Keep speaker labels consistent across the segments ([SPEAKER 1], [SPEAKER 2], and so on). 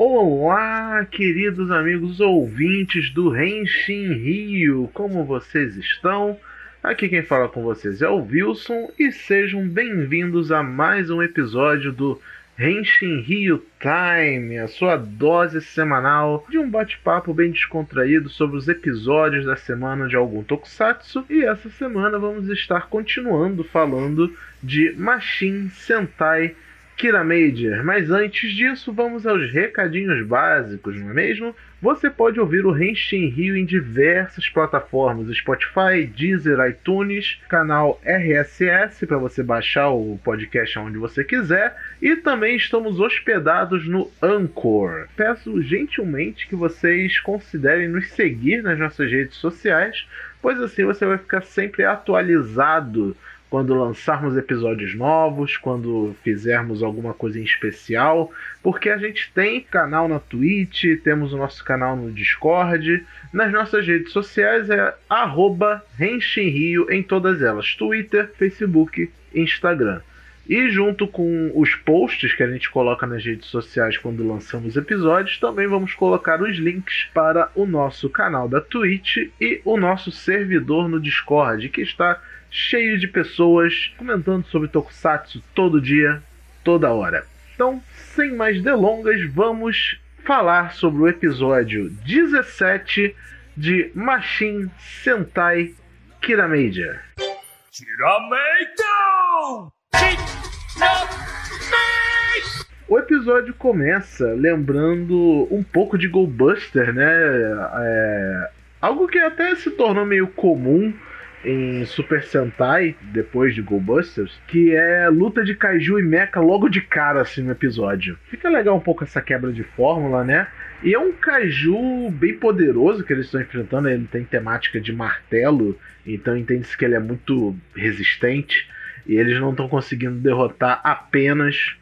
[SPEAKER 1] Olá, queridos amigos ouvintes do Renshin Rio, como vocês estão? Aqui quem fala com vocês é o Wilson e sejam bem-vindos a mais um episódio do Renshin Rio Time, a sua dose semanal de um bate-papo bem descontraído sobre os episódios da semana de algum tokusatsu. E essa semana vamos estar continuando falando de Machine Sentai Kira Major. Mas antes disso, vamos aos recadinhos básicos, não é mesmo? Você pode ouvir o Renshin Rio em diversas plataformas: Spotify, Deezer, iTunes, canal RSS para você baixar o podcast onde você quiser, e também estamos hospedados no Anchor. Peço gentilmente que vocês considerem nos seguir nas nossas redes sociais, pois assim você vai ficar sempre atualizado quando lançarmos episódios novos, quando fizermos alguma coisa em especial, porque a gente tem canal na Twitch, temos o nosso canal no Discord, nas nossas redes sociais é arroba Rio em todas elas, Twitter, Facebook Instagram. E junto com os posts que a gente coloca nas redes sociais quando lançamos episódios, também vamos colocar os links para o nosso canal da Twitch e o nosso servidor no Discord, que está cheio de pessoas comentando sobre Tokusatsu todo dia, toda hora. Então, sem mais delongas, vamos falar sobre o episódio 17 de Machine Sentai Kirameija. Kirameija! O episódio começa lembrando um pouco de Goldbuster, né? É, algo que até se tornou meio comum em Super Sentai, depois de Go Busters, que é luta de kaiju e mecha logo de cara assim no episódio. Fica legal um pouco essa quebra de fórmula, né? E é um kaiju bem poderoso que eles estão enfrentando, ele tem temática de martelo, então entende-se que ele é muito resistente e eles não estão conseguindo derrotar apenas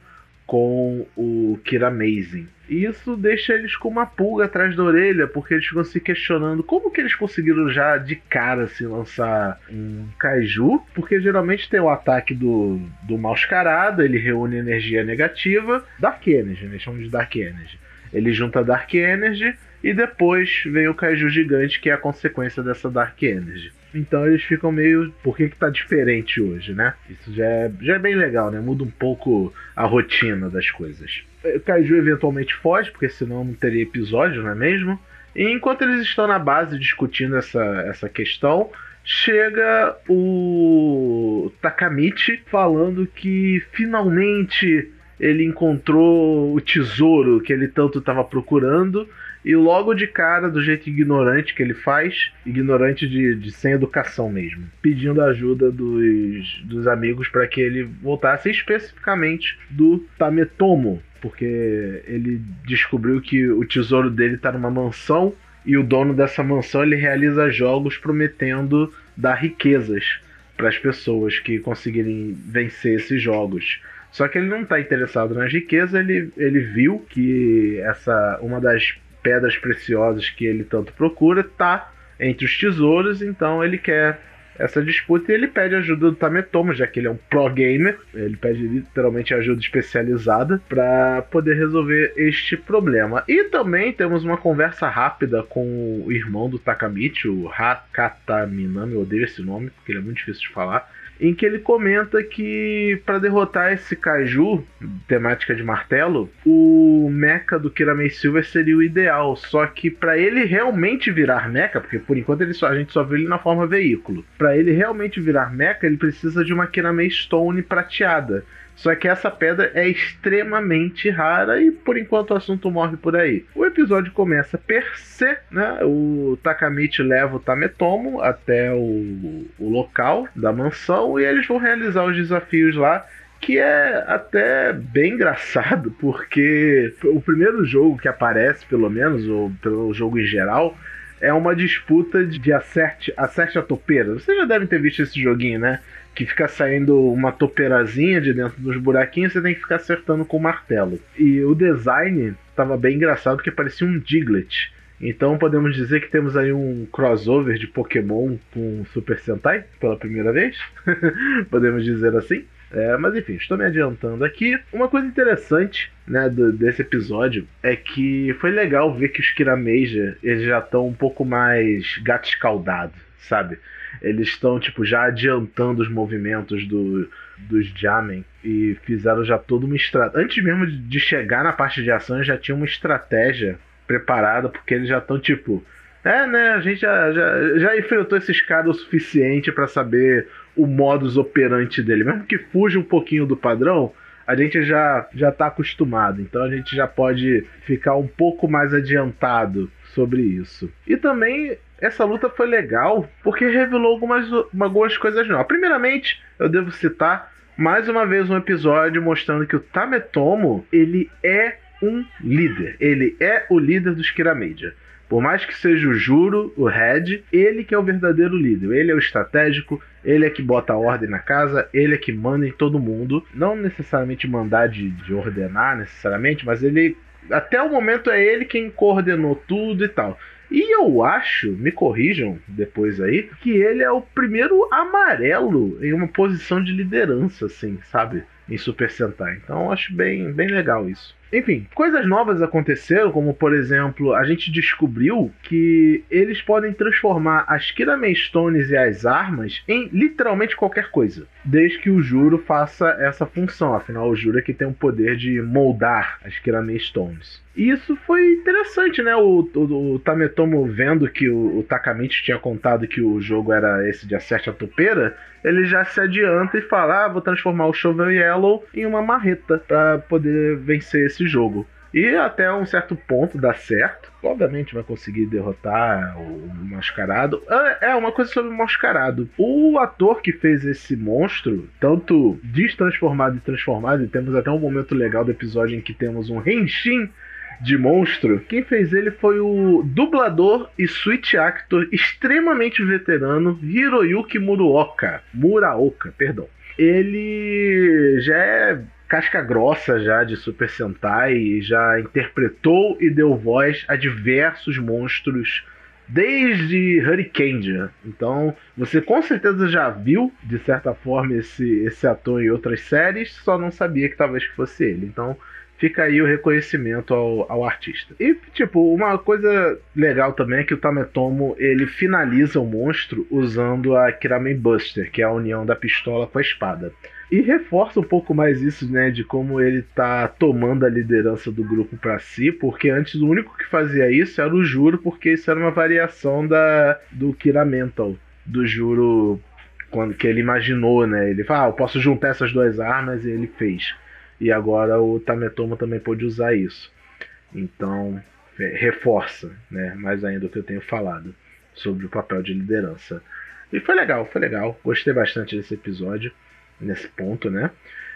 [SPEAKER 1] com o Kira Amazing. E isso deixa eles com uma pulga atrás da orelha, porque eles ficam se questionando como que eles conseguiram já de cara assim, lançar um kaiju, porque geralmente tem o ataque do, do mascarado, ele reúne energia negativa, Dark Energy, né? chamam de Dark Energy. Ele junta Dark Energy e depois vem o kaiju gigante, que é a consequência dessa Dark Energy. Então eles ficam meio. Por que, que tá diferente hoje, né? Isso já é, já é bem legal, né? Muda um pouco a rotina das coisas. O Kaiju eventualmente foge, porque senão não teria episódio, não é mesmo? E enquanto eles estão na base discutindo essa, essa questão, chega o Takamichi falando que finalmente ele encontrou o tesouro que ele tanto estava procurando e logo de cara, do jeito ignorante que ele faz, ignorante de, de sem educação mesmo, pedindo ajuda dos, dos amigos para que ele voltasse especificamente do Tametomo, porque ele descobriu que o tesouro dele está numa mansão e o dono dessa mansão ele realiza jogos prometendo dar riquezas para as pessoas que conseguirem vencer esses jogos. Só que ele não está interessado nas riquezas, ele, ele viu que essa uma das pedras preciosas que ele tanto procura tá entre os tesouros, então ele quer essa disputa e ele pede ajuda do Tametomo, já que ele é um pro gamer, ele pede literalmente ajuda especializada para poder resolver este problema. E também temos uma conversa rápida com o irmão do Takamichi, o Hakata Minami, eu odeio esse nome porque ele é muito difícil de falar em que ele comenta que para derrotar esse Kaiju, temática de martelo, o mecha do Kiramei Silver seria o ideal. Só que para ele realmente virar mecha, porque por enquanto ele só, a gente só vê ele na forma veículo, para ele realmente virar mecha, ele precisa de uma Kiramei Stone prateada. Só que essa pedra é extremamente rara e por enquanto o assunto morre por aí. O episódio começa per se, né? O Takamichi leva o Tametomo até o, o local da mansão e eles vão realizar os desafios lá que é até bem engraçado, porque o primeiro jogo que aparece, pelo menos, ou pelo jogo em geral, é uma disputa de acerte, acerte a topeira. Vocês já devem ter visto esse joguinho, né? Que fica saindo uma topeirazinha de dentro dos buraquinhos, você tem que ficar acertando com o martelo. E o design estava bem engraçado, porque parecia um Diglett. Então podemos dizer que temos aí um crossover de Pokémon com Super Sentai pela primeira vez. podemos dizer assim. É, mas enfim, estou me adiantando aqui. Uma coisa interessante né, do, desse episódio é que foi legal ver que os Kirameja eles já estão um pouco mais gato escaldado, sabe? Eles estão tipo já adiantando os movimentos do, dos Jamen e fizeram já toda uma estratégia. Antes mesmo de chegar na parte de ação, já tinha uma estratégia preparada, porque eles já estão tipo. É, né? A gente já, já, já enfrentou esses caras o suficiente para saber o modus operandi dele. Mesmo que fuja um pouquinho do padrão, a gente já já está acostumado. Então a gente já pode ficar um pouco mais adiantado sobre isso. E também essa luta foi legal porque revelou algumas, algumas coisas novas. Primeiramente, eu devo citar mais uma vez um episódio mostrando que o Tametomo ele é um líder. Ele é o líder dos Kiramedia. Por mais que seja o Juro, o Red, ele que é o verdadeiro líder. Ele é o estratégico, ele é que bota a ordem na casa, ele é que manda em todo mundo. Não necessariamente mandar de, de ordenar, necessariamente, mas ele. Até o momento é ele quem coordenou tudo e tal. E eu acho, me corrijam depois aí, que ele é o primeiro amarelo em uma posição de liderança, assim, sabe? Em Super Sentai. Então eu acho bem, bem legal isso. Enfim, coisas novas aconteceram, como por exemplo, a gente descobriu que eles podem transformar as Kirame Stones e as armas em literalmente qualquer coisa, desde que o Juro faça essa função. Afinal, o Juro é que tem o poder de moldar as Kirame Stones. E isso foi interessante, né? O, o, o Tametomo vendo que o, o, Takamichi tinha contado que o jogo era esse de acerte a topeira, ele já se adianta e fala: ah, vou transformar o Shovel Yellow em uma marreta para poder vencer esse jogo. E até um certo ponto dá certo. Obviamente vai conseguir derrotar o mascarado. É, é uma coisa sobre o mascarado. O ator que fez esse monstro, tanto destransformado e transformado, e temos até um momento legal do episódio em que temos um Henshin de monstro, quem fez ele foi o dublador e switch actor extremamente veterano Hiroyuki Muruoka. Muraoka, perdão. Ele já é casca grossa já de Super Sentai já interpretou e deu voz a diversos monstros desde Hurricane. Então, você com certeza já viu, de certa forma, esse, esse ator em outras séries, só não sabia que talvez fosse ele. Então, fica aí o reconhecimento ao, ao artista. E, tipo, uma coisa legal também é que o Tametomo ele finaliza o monstro usando a Kiramen Buster, que é a união da pistola com a espada. E reforça um pouco mais isso, né, de como ele tá tomando a liderança do grupo para si, porque antes o único que fazia isso era o Juro, porque isso era uma variação da do Kiramental, do Juro quando que ele imaginou, né? Ele fala, ah, eu posso juntar essas duas armas e ele fez. E agora o Tametomo também pôde usar isso. Então, é, reforça, né, mais ainda o que eu tenho falado sobre o papel de liderança. E foi legal, foi legal. Gostei bastante desse episódio, nesse ponto, né?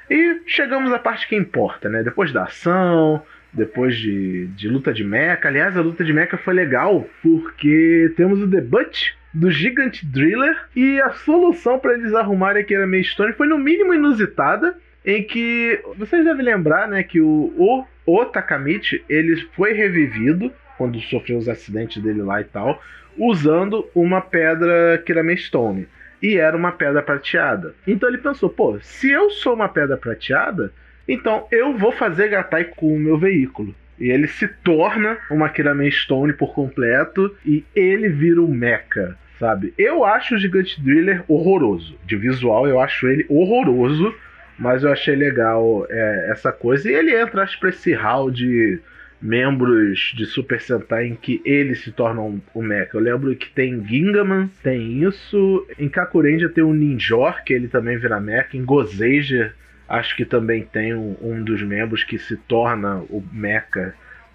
[SPEAKER 1] E chegamos à parte que importa, né? Depois da ação, depois de, de luta de mecha. Aliás, a luta de mecha foi legal porque temos o debut do Gigant Driller e a solução para eles arrumarem aquele meio Stone foi no mínimo inusitada em que vocês devem lembrar, né, que o, o, o Takamichi ele foi revivido quando sofreu os acidentes dele lá e tal, usando uma pedra Kirame Stone. E era uma pedra prateada. Então ele pensou, pô, se eu sou uma pedra prateada, então eu vou fazer Gatai com o meu veículo. E ele se torna uma Kirame Stone por completo e ele vira um mecha, sabe? Eu acho o Gigante Driller horroroso. De visual, eu acho ele horroroso mas eu achei legal é, essa coisa. E ele entra, acho, pra esse hall de membros de Super Sentai em que eles se tornam o Mecha. Eu lembro que tem Gingaman, tem isso. Em Kakurendia tem o Ninjor, que ele também vira Mecha. Em Gozeja, acho que também tem um, um dos membros que se torna o Mecha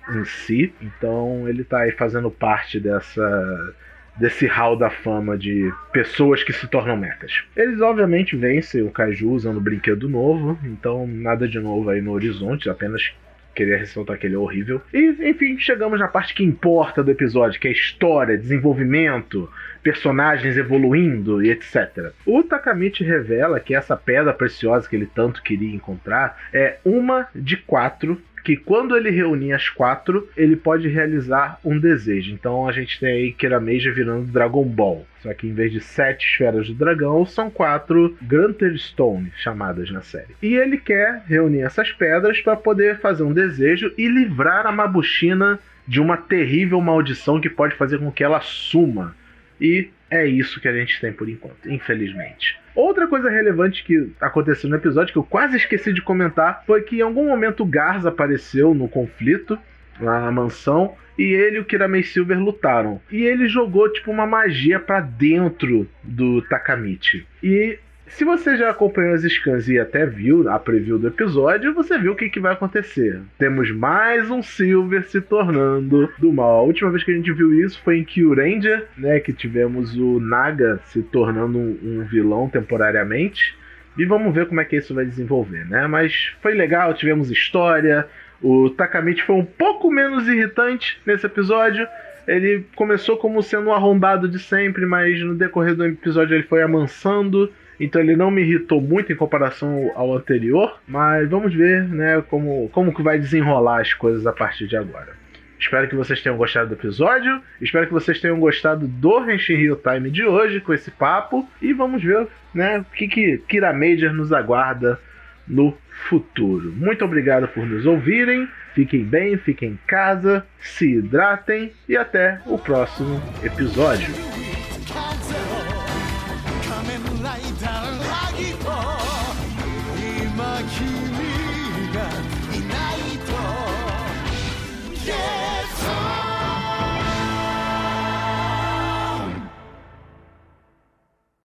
[SPEAKER 1] em si. Então ele tá aí fazendo parte dessa desse hall da fama de pessoas que se tornam mechas. Eles obviamente vencem o Kaiju usando o brinquedo novo, então nada de novo aí no horizonte, apenas queria ressaltar que ele é horrível. E, enfim, chegamos na parte que importa do episódio, que é história, desenvolvimento, personagens evoluindo e etc. O Takamichi revela que essa pedra preciosa que ele tanto queria encontrar é uma de quatro que quando ele reunir as quatro, ele pode realizar um desejo. Então a gente tem aí Kira Major virando Dragon Ball. Só que em vez de sete esferas do dragão, são quatro Grunter Stone, chamadas na série. E ele quer reunir essas pedras para poder fazer um desejo e livrar a Mabushina de uma terrível maldição que pode fazer com que ela suma. E é isso que a gente tem por enquanto, infelizmente. Outra coisa relevante que aconteceu no episódio, que eu quase esqueci de comentar, foi que em algum momento o Garza apareceu no conflito, lá na mansão, e ele e o Kiramei Silver lutaram. E ele jogou tipo uma magia para dentro do Takamichi. E se você já acompanhou as scans e até viu a preview do episódio, você viu o que, que vai acontecer. Temos mais um Silver se tornando do mal. A última vez que a gente viu isso foi em Kyuranger, né? Que tivemos o Naga se tornando um, um vilão temporariamente. E vamos ver como é que isso vai desenvolver, né? Mas foi legal, tivemos história. O Takamichi foi um pouco menos irritante nesse episódio. Ele começou como sendo um arrombado de sempre, mas no decorrer do episódio ele foi amansando. Então ele não me irritou muito em comparação ao anterior, mas vamos ver, né, como, como que vai desenrolar as coisas a partir de agora. Espero que vocês tenham gostado do episódio. Espero que vocês tenham gostado do Henshin Rio Time de hoje com esse papo. E vamos ver né, o que, que Kira Major nos aguarda no futuro. Muito obrigado por nos ouvirem. Fiquem bem, fiquem em casa, se hidratem e até o próximo episódio.